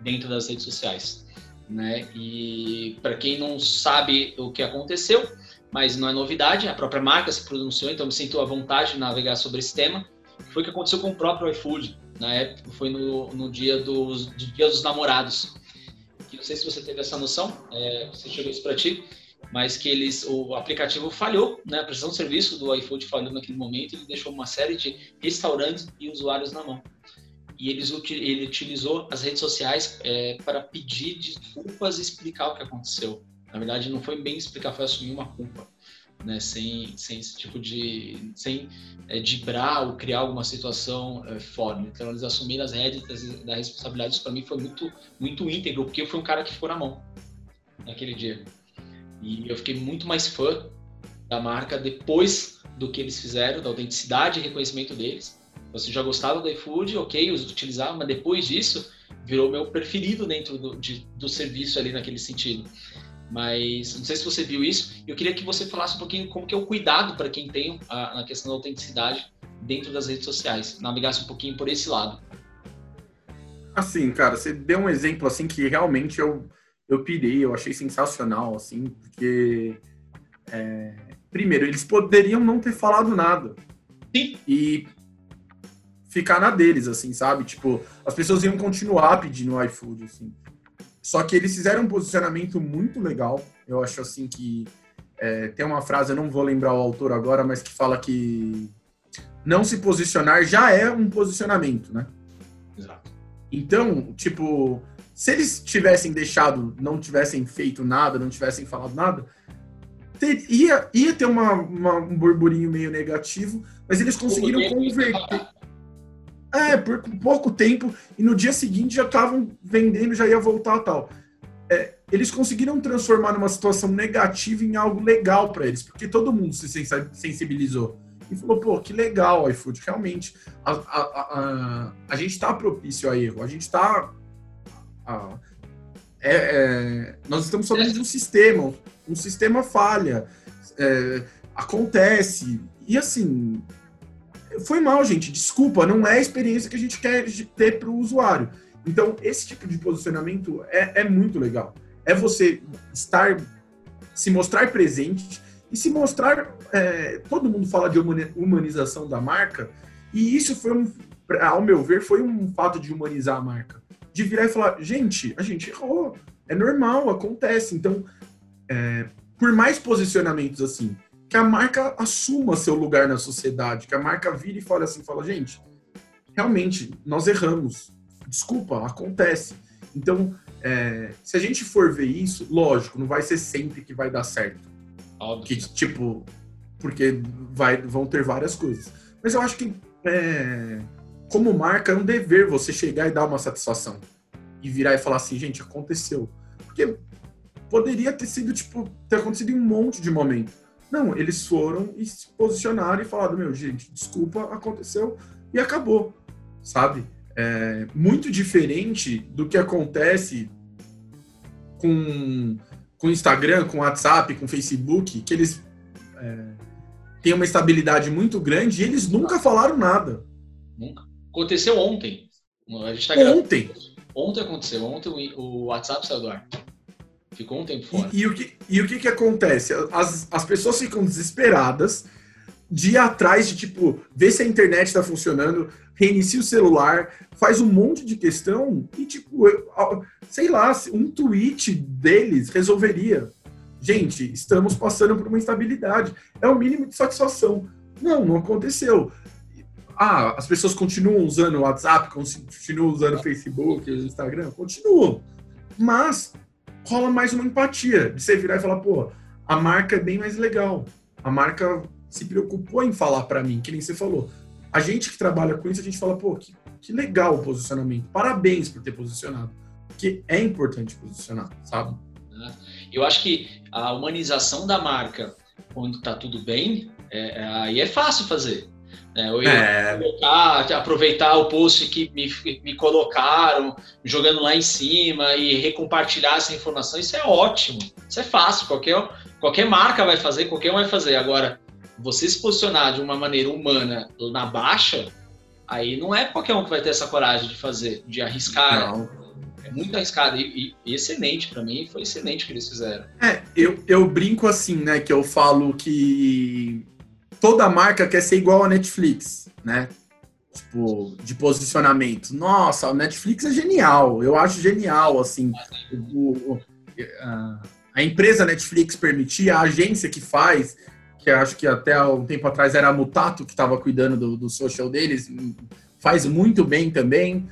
dentro das redes sociais. Né? E para quem não sabe o que aconteceu, mas não é novidade, a própria marca se pronunciou, então me sinto à vontade de navegar sobre esse tema. Foi o que aconteceu com o próprio iFood, na época, foi no, no dia, dos, do dia dos namorados. Que não sei se você teve essa noção, é, você chegou isso para ti, mas que eles, o aplicativo falhou, né? a prestação de serviço do iFood falhou naquele momento, ele deixou uma série de restaurantes e usuários na mão. E eles, ele utilizou as redes sociais é, para pedir desculpas e explicar o que aconteceu. Na verdade, não foi bem explicar, foi assumir uma culpa, né? Sem, sem esse tipo de, sem é, ou criar alguma situação é, fora. Então, eles assumiram as rédeas da responsabilidade. Isso para mim foi muito, muito íntegro, porque eu fui um cara que ficou na mão naquele dia. E eu fiquei muito mais fã da marca depois do que eles fizeram, da autenticidade e reconhecimento deles. Você já gostava do iFood, ok, eu utilizava, mas depois disso virou meu preferido dentro do, de, do serviço ali naquele sentido. Mas não sei se você viu isso. Eu queria que você falasse um pouquinho como que é o cuidado para quem tem a, a questão da autenticidade dentro das redes sociais. Navegasse um pouquinho por esse lado. Assim, cara, você deu um exemplo assim que realmente eu, eu pirei, eu achei sensacional, assim, porque é, primeiro, eles poderiam não ter falado nada. Sim. E ficar na deles, assim, sabe? Tipo, as pessoas iam continuar pedindo iFood, assim. Só que eles fizeram um posicionamento muito legal. Eu acho assim que é, tem uma frase, eu não vou lembrar o autor agora, mas que fala que não se posicionar já é um posicionamento, né? Exato. Então, tipo, se eles tivessem deixado, não tivessem feito nada, não tivessem falado nada, ter, ia, ia ter uma, uma, um burburinho meio negativo, mas eles conseguiram converter. É, por pouco tempo, e no dia seguinte já estavam vendendo, já ia voltar tal. É, eles conseguiram transformar numa situação negativa em algo legal para eles, porque todo mundo se sensibilizou. E falou, pô, que legal, iFood, realmente. A, a, a, a gente está propício a erro, a gente está. É, é, nós estamos falando de um sistema, um sistema falha, é, acontece. E assim, foi mal, gente. Desculpa, não é a experiência que a gente quer ter para o usuário. Então, esse tipo de posicionamento é, é muito legal. É você estar, se mostrar presente e se mostrar. É, todo mundo fala de humanização da marca, e isso foi um, ao meu ver, foi um fato de humanizar a marca. De virar e falar, gente, a gente errou. É normal, acontece. Então, é, por mais posicionamentos assim, que a marca assuma seu lugar na sociedade, que a marca vire e fale assim, fala, gente, realmente, nós erramos. Desculpa, acontece. Então, é, se a gente for ver isso, lógico, não vai ser sempre que vai dar certo. Óbvio. Que, tipo, porque vai, vão ter várias coisas. Mas eu acho que, é, como marca, é um dever você chegar e dar uma satisfação. E virar e falar assim, gente, aconteceu. Porque poderia ter sido, tipo, ter acontecido em um monte de momento não, eles foram e se posicionaram e falaram: meu, gente, desculpa, aconteceu e acabou, sabe? É muito diferente do que acontece com com Instagram, com WhatsApp, com Facebook, que eles é, têm uma estabilidade muito grande e eles nunca falaram nada. Nunca. Aconteceu ontem. A gente tá ontem. Ontem aconteceu. Ontem o WhatsApp saiu do ar. Ficou um tempo fora. E, e, o, que, e o que que acontece? As, as pessoas ficam desesperadas de ir atrás de, tipo, ver se a internet está funcionando, reinicia o celular, faz um monte de questão e, tipo, sei lá, um tweet deles resolveria. Gente, estamos passando por uma instabilidade. É o mínimo de satisfação. Não, não aconteceu. Ah, as pessoas continuam usando o WhatsApp, continuam usando o Facebook, o Instagram, continuam. Mas rola mais uma empatia de você virar e falar, pô, a marca é bem mais legal. A marca se preocupou em falar para mim, que nem você falou. A gente que trabalha com isso, a gente fala, pô, que, que legal o posicionamento. Parabéns por ter posicionado. Porque é importante posicionar, sabe? Eu acho que a humanização da marca, quando tá tudo bem, É, é aí é fácil fazer. Né? Eu é. colocar, aproveitar o post que me, me colocaram, jogando lá em cima e recompartilhar essa informação, isso é ótimo. Isso é fácil, qualquer, qualquer marca vai fazer, qualquer um vai fazer. Agora, você se posicionar de uma maneira humana na baixa, aí não é qualquer um que vai ter essa coragem de fazer, de arriscar. Não. É muito arriscado e, e excelente para mim, foi excelente o que eles fizeram. É, eu, eu brinco assim, né, que eu falo que toda marca quer ser igual a Netflix, né? Tipo, de posicionamento. Nossa, a Netflix é genial, eu acho genial, assim. O, o, a, empresa Netflix permitir, a agência que faz, que acho que até um tempo atrás era a Mutato que estava cuidando do, do social deles, faz muito bem também.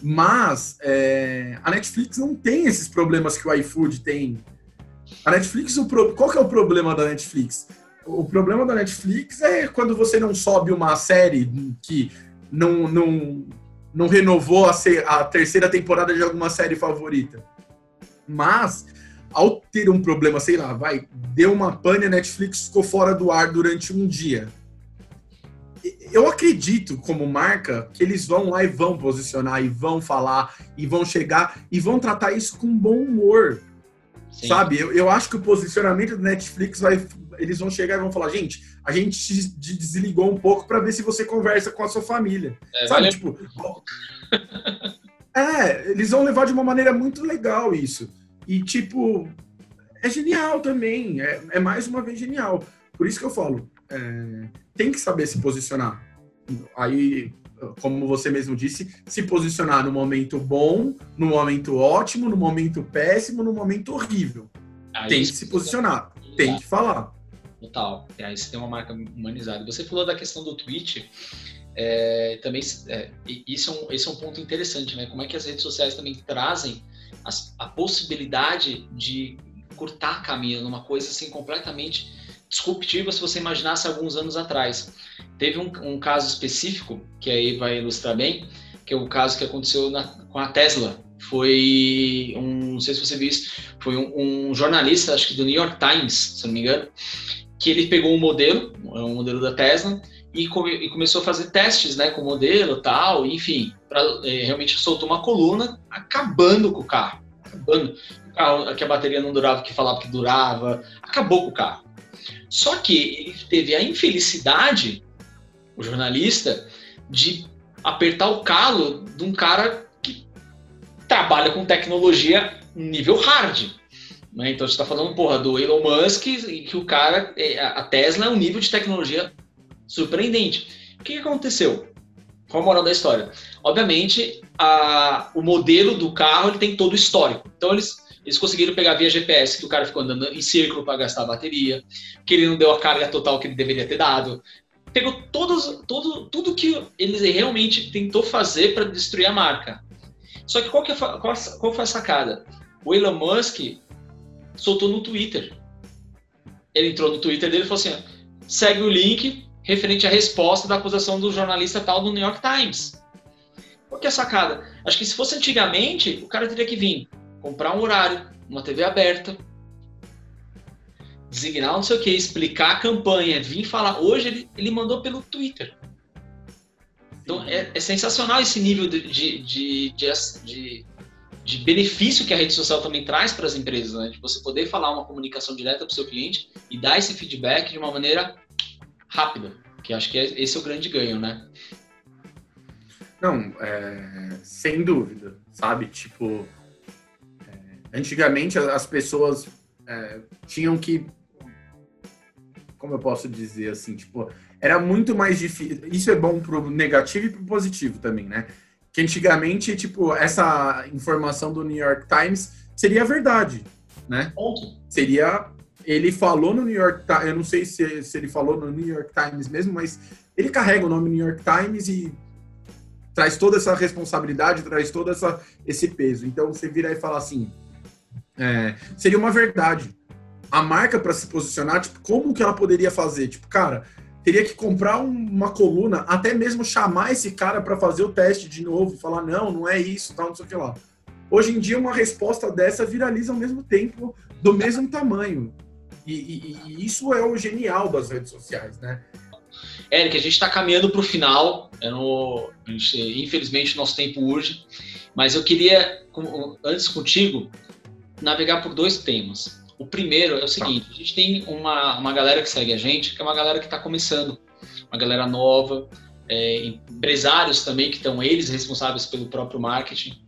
Mas é, a Netflix não tem esses problemas que o iFood tem. A Netflix, o pro, qual que é o problema da Netflix? O problema da Netflix é quando você não sobe uma série que não, não, não renovou a, ser, a terceira temporada de alguma série favorita. Mas ao ter um problema, sei lá, vai, deu uma pane, a Netflix ficou fora do ar durante um dia. Eu acredito, como marca, que eles vão lá e vão posicionar, e vão falar, e vão chegar, e vão tratar isso com bom humor. Sim. Sabe? Eu, eu acho que o posicionamento do Netflix vai. Eles vão chegar e vão falar, gente, a gente te desligou um pouco para ver se você conversa com a sua família. É, Sabe? Vale... Tipo. é, eles vão levar de uma maneira muito legal isso. E, tipo, é genial também. É, é mais uma vez genial. Por isso que eu falo, é, tem que saber se posicionar. Aí, como você mesmo disse, se posicionar no momento bom, no momento ótimo, no momento péssimo, no momento horrível. Aí tem que se posicionar, tem que falar. Total. E aí você tem uma marca humanizada. Você falou da questão do Twitch. É, também é, isso, é um, esse é um ponto interessante, né? Como é que as redes sociais também trazem a, a possibilidade de cortar caminho numa coisa assim completamente disruptiva se você imaginasse alguns anos atrás. Teve um, um, caso específico que aí vai ilustrar bem, que é o caso que aconteceu na, com a Tesla. Foi um, não sei se você viu isso, foi um, um, jornalista, acho que do New York Times, se não me engano, que ele pegou um modelo, um modelo da Tesla, e, come, e começou a fazer testes, né, com o modelo, tal, enfim, pra, é, realmente soltou uma coluna acabando com o carro, acabando carro, que a bateria não durava, que falava que durava, acabou com o carro. Só que ele teve a infelicidade, o jornalista, de apertar o calo de um cara que trabalha com tecnologia nível hard. Né? Então, você está falando, porra, do Elon Musk, e que o cara, é, a Tesla é um nível de tecnologia surpreendente. O que, aconteceu? Qual a moral da história? Obviamente, a, o modelo do carro ele tem todo o histórico. Então, eles eles conseguiram pegar via GPS que o cara ficou andando em círculo para gastar a bateria, que ele não deu a carga total que ele deveria ter dado. Pegou todos, todo, tudo que ele realmente tentou fazer para destruir a marca. Só que qual, que é, qual, qual foi a sacada? O Elon Musk soltou no Twitter. Ele entrou no Twitter dele e falou assim: segue o link referente à resposta da acusação do jornalista tal do New York Times. Qual que é a sacada? Acho que se fosse antigamente, o cara teria que vir comprar um horário, uma TV aberta, designar não sei o que, explicar a campanha, vir falar. Hoje ele, ele mandou pelo Twitter. Então é, é sensacional esse nível de, de, de, de, de benefício que a rede social também traz para as empresas, né? De você poder falar uma comunicação direta para o seu cliente e dar esse feedback de uma maneira rápida, que acho que é, esse é o grande ganho, né? Não, é, sem dúvida, sabe? Tipo, Antigamente as pessoas é, tinham que. Como eu posso dizer assim? Tipo, era muito mais difícil. Isso é bom pro negativo e pro positivo também, né? Que antigamente, tipo, essa informação do New York Times seria verdade, né? Seria. Ele falou no New York Times, eu não sei se, se ele falou no New York Times mesmo, mas ele carrega o nome New York Times e traz toda essa responsabilidade, traz todo essa, esse peso. Então você vira e fala assim: é, seria uma verdade. A marca para se posicionar, tipo, como que ela poderia fazer? Tipo, cara, teria que comprar uma coluna, até mesmo chamar esse cara para fazer o teste de novo, falar não, não é isso, tal, não sei o que lá. Hoje em dia, uma resposta dessa viraliza ao mesmo tempo, do mesmo tamanho. E, e, e, isso é o genial das redes sociais, né? Eric, a gente está caminhando para o final. Não, gente, infelizmente, nosso tempo urge. Mas eu queria, antes contigo, navegar por dois temas. O primeiro é o seguinte: a gente tem uma, uma galera que segue a gente, que é uma galera que está começando, uma galera nova, é, empresários também que estão eles responsáveis pelo próprio marketing.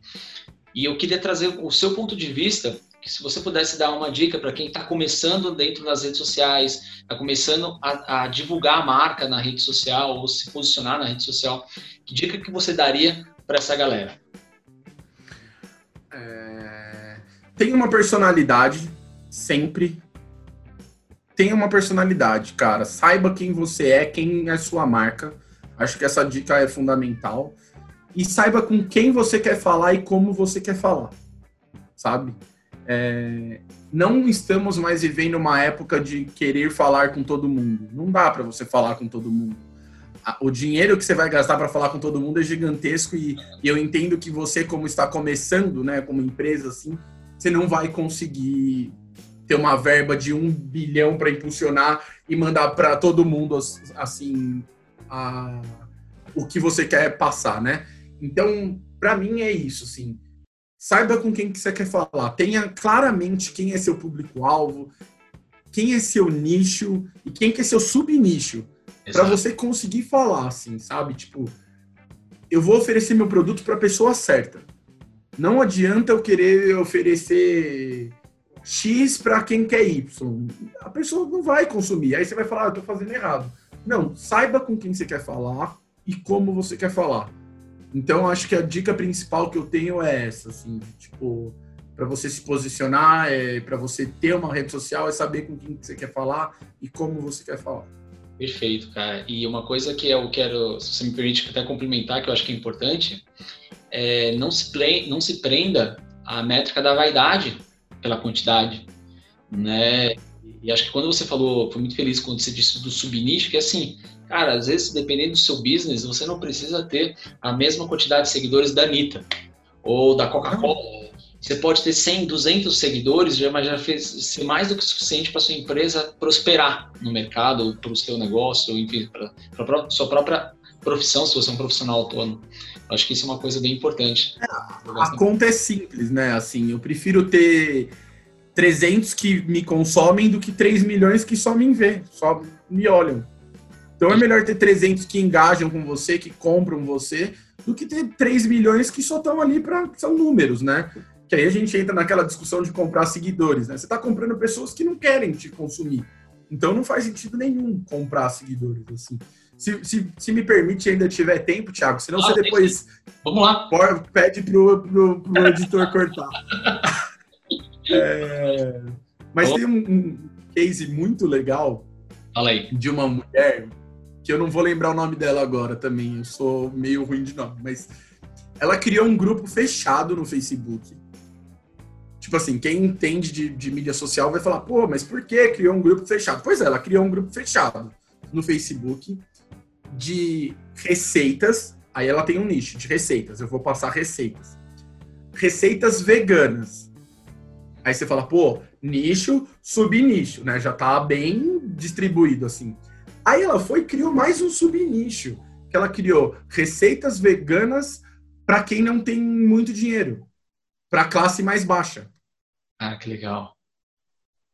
E eu queria trazer o seu ponto de vista, que se você pudesse dar uma dica para quem está começando dentro das redes sociais, está começando a, a, divulgar a marca na rede social ou se posicionar na rede social, que dica que você daria para essa galera? É... Tem uma personalidade, sempre. Tem uma personalidade, cara. Saiba quem você é, quem é sua marca. Acho que essa dica é fundamental e saiba com quem você quer falar e como você quer falar, sabe? É, não estamos mais vivendo uma época de querer falar com todo mundo. Não dá para você falar com todo mundo. O dinheiro que você vai gastar para falar com todo mundo é gigantesco e, e, eu entendo que você, como está começando, né, como empresa, assim, você não vai conseguir ter uma verba de um bilhão para impulsionar e mandar para todo mundo, assim, a, o que você quer passar, né? Então, para mim é isso, assim. Saiba com quem que você quer falar. Tenha claramente quem é seu público-alvo, quem é seu nicho e quem que é seu subnicho. Para você conseguir falar, assim, sabe? Tipo, eu vou oferecer meu produto para a pessoa certa. Não adianta eu querer oferecer X para quem quer Y. A pessoa não vai consumir. Aí você vai falar, ah, eu tô fazendo errado. Não, saiba com quem você quer falar e como você quer falar. Então, acho que a dica principal que eu tenho é essa, assim, tipo, para você se posicionar, é, para você ter uma rede social, é saber com quem você quer falar e como você quer falar. Perfeito, cara. E uma coisa que eu quero, se você me permite até complementar, que eu acho que é importante, é não se, pre, não se prenda à métrica da vaidade pela quantidade, né? E acho que quando você falou, foi muito feliz quando você disse do subnicho, que assim, Cara, às vezes, dependendo do seu business, você não precisa ter a mesma quantidade de seguidores da Anitta ou da Coca-Cola. Você pode ter 100, 200 seguidores, mas já fez ser mais do que suficiente para sua empresa prosperar no mercado, para o seu negócio, enfim, para a sua própria profissão, se você é um profissional autônomo. Acho que isso é uma coisa bem importante. É, a conta é simples, né? Assim, eu prefiro ter 300 que me consomem do que 3 milhões que só me vê, só me olham. Então é melhor ter 300 que engajam com você, que compram você, do que ter 3 milhões que só estão ali para. são números, né? Que aí a gente entra naquela discussão de comprar seguidores, né? Você está comprando pessoas que não querem te consumir. Então não faz sentido nenhum comprar seguidores, assim. Se, se, se me permite ainda tiver tempo, Thiago, senão ah, você depois. Vamos lá. Pede pro, pro, pro editor cortar. é, mas tem um, um case muito legal de uma mulher que eu não vou lembrar o nome dela agora também, eu sou meio ruim de nome, mas ela criou um grupo fechado no Facebook. Tipo assim, quem entende de, de mídia social vai falar, pô, mas por que criou um grupo fechado? Pois é, ela criou um grupo fechado no Facebook de receitas. Aí ela tem um nicho de receitas. Eu vou passar receitas. Receitas veganas. Aí você fala, pô, nicho, subnicho, né? Já tá bem distribuído assim. Aí ela foi e criou mais um subnicho, que ela criou receitas veganas para quem não tem muito dinheiro, para classe mais baixa. Ah, que legal.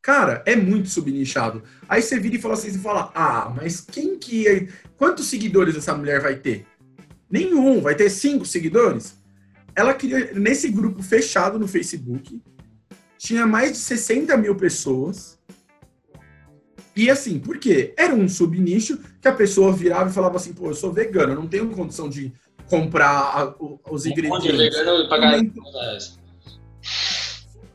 Cara, é muito subnichado. Aí você vira e fala assim, você fala: "Ah, mas quem que é... quantos seguidores essa mulher vai ter?" Nenhum, vai ter cinco seguidores. Ela criou nesse grupo fechado no Facebook, tinha mais de 60 mil pessoas e assim, por quê? Era um subnicho que a pessoa virava e falava assim, pô, eu sou vegano, eu não tenho condição de comprar a, os ingredientes. Um vegano e pagar então,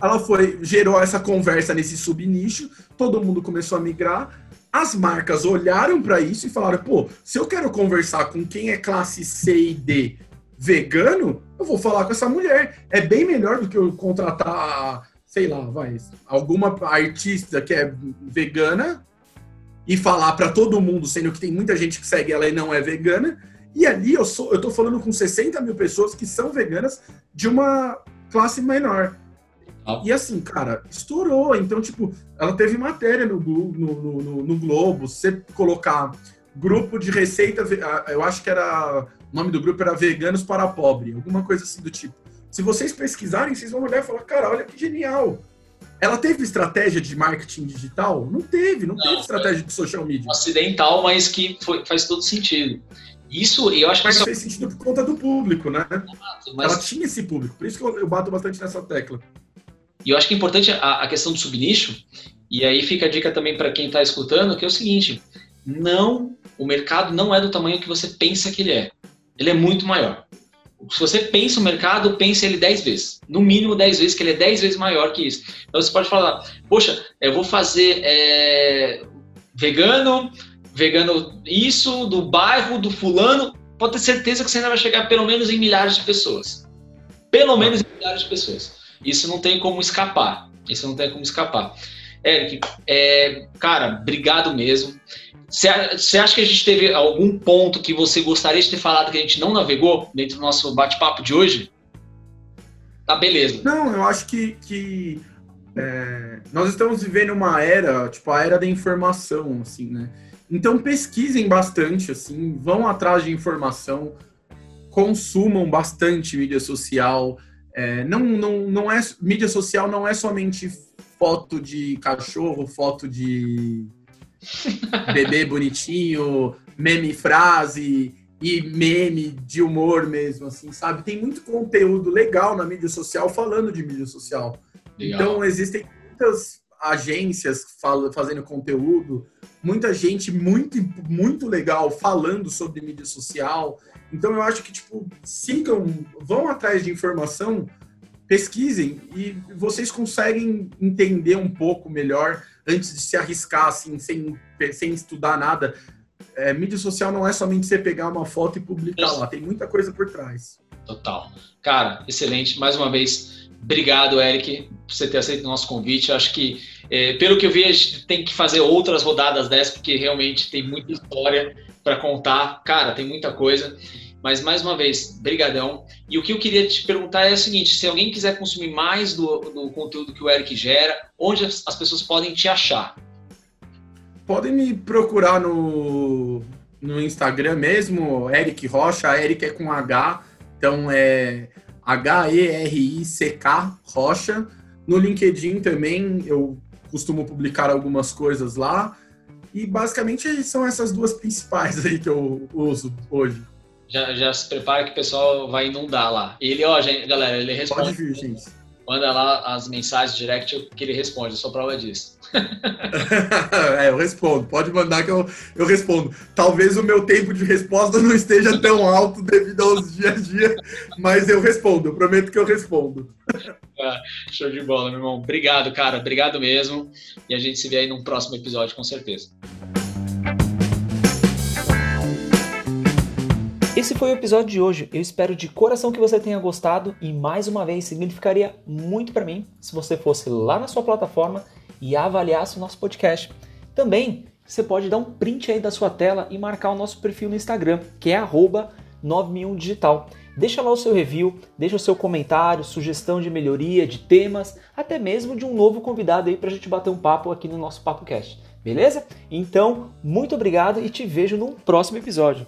ela foi, gerou essa conversa nesse subnicho, todo mundo começou a migrar, as marcas olharam para isso e falaram, pô, se eu quero conversar com quem é classe C e D vegano, eu vou falar com essa mulher. É bem melhor do que eu contratar, sei lá, vai, alguma artista que é vegana e falar para todo mundo, sendo que tem muita gente que segue ela e não é vegana. E ali eu sou, eu tô falando com 60 mil pessoas que são veganas de uma classe menor. Ah. E assim, cara, estourou. Então, tipo, ela teve matéria no, no, no, no Globo. Se você colocar grupo de receita, eu acho que era. O nome do grupo era Veganos para Pobre, alguma coisa assim do tipo. Se vocês pesquisarem, vocês vão olhar e falar, cara, olha que genial. Ela teve estratégia de marketing digital? Não teve, não, não teve estratégia de social media. Acidental, mas que foi, faz todo sentido. Isso, eu acho que. Mas isso... fez sentido por conta do público, né? mas... Ela tinha esse público, por isso que eu, eu bato bastante nessa tecla. E eu acho que é importante a, a questão do subnicho, e aí fica a dica também para quem está escutando, que é o seguinte: não, o mercado não é do tamanho que você pensa que ele é. Ele é muito maior. Se você pensa o mercado, pense ele 10 vezes. No mínimo 10 vezes, que ele é 10 vezes maior que isso. Então você pode falar, poxa, eu vou fazer é, vegano, vegano isso, do bairro, do fulano. Pode ter certeza que você ainda vai chegar pelo menos em milhares de pessoas. Pelo menos em milhares de pessoas. Isso não tem como escapar. Isso não tem como escapar. Eric, é, cara, obrigado mesmo. Você acha que a gente teve algum ponto que você gostaria de ter falado que a gente não navegou dentro do nosso bate-papo de hoje? Tá, beleza. Não, eu acho que, que é, nós estamos vivendo uma era, tipo, a era da informação, assim, né? Então pesquisem bastante, assim, vão atrás de informação, consumam bastante mídia social. É, não, não, não é mídia social não é somente foto de cachorro, foto de bebê bonitinho, meme frase e meme de humor mesmo, assim, sabe? Tem muito conteúdo legal na mídia social falando de mídia social. Legal. Então, existem muitas agências fazendo conteúdo, muita gente muito, muito legal falando sobre mídia social. Então, eu acho que, tipo, sigam, vão atrás de informação, pesquisem e vocês conseguem entender um pouco melhor antes de se arriscar, assim, sem, sem estudar nada. É, mídia social não é somente você pegar uma foto e publicar Isso. lá, tem muita coisa por trás. Total. Cara, excelente. Mais uma vez, obrigado, Eric, por você ter aceito o nosso convite. Eu acho que, é, pelo que eu vi, a gente tem que fazer outras rodadas dessas, porque realmente tem muita história para contar. Cara, tem muita coisa. Mas, mais uma vez, brigadão. E o que eu queria te perguntar é o seguinte, se alguém quiser consumir mais do, do conteúdo que o Eric gera, onde as, as pessoas podem te achar? Podem me procurar no, no Instagram mesmo, Eric Rocha, Eric é com H, então é H-E-R-I-C-K Rocha. No LinkedIn também eu costumo publicar algumas coisas lá. E basicamente são essas duas principais aí que eu uso hoje já, já se prepara que o pessoal vai inundar lá. Ele, ó, gente, galera, ele responde. Pode vir, gente. Manda lá as mensagens direct que ele responde, eu sou prova disso. é, eu respondo. Pode mandar que eu, eu respondo. Talvez o meu tempo de resposta não esteja tão alto devido aos dia a dia, mas eu respondo. Eu prometo que eu respondo. Ah, show de bola, meu irmão. Obrigado, cara. Obrigado mesmo. E a gente se vê aí num próximo episódio, com certeza. Esse foi o episódio de hoje. Eu espero de coração que você tenha gostado e mais uma vez significaria muito para mim se você fosse lá na sua plataforma e avaliasse o nosso podcast. Também você pode dar um print aí da sua tela e marcar o nosso perfil no Instagram, que é 91digital. Deixa lá o seu review, deixa o seu comentário, sugestão de melhoria, de temas, até mesmo de um novo convidado aí para a gente bater um papo aqui no nosso PapoCast. Beleza? Então, muito obrigado e te vejo num próximo episódio.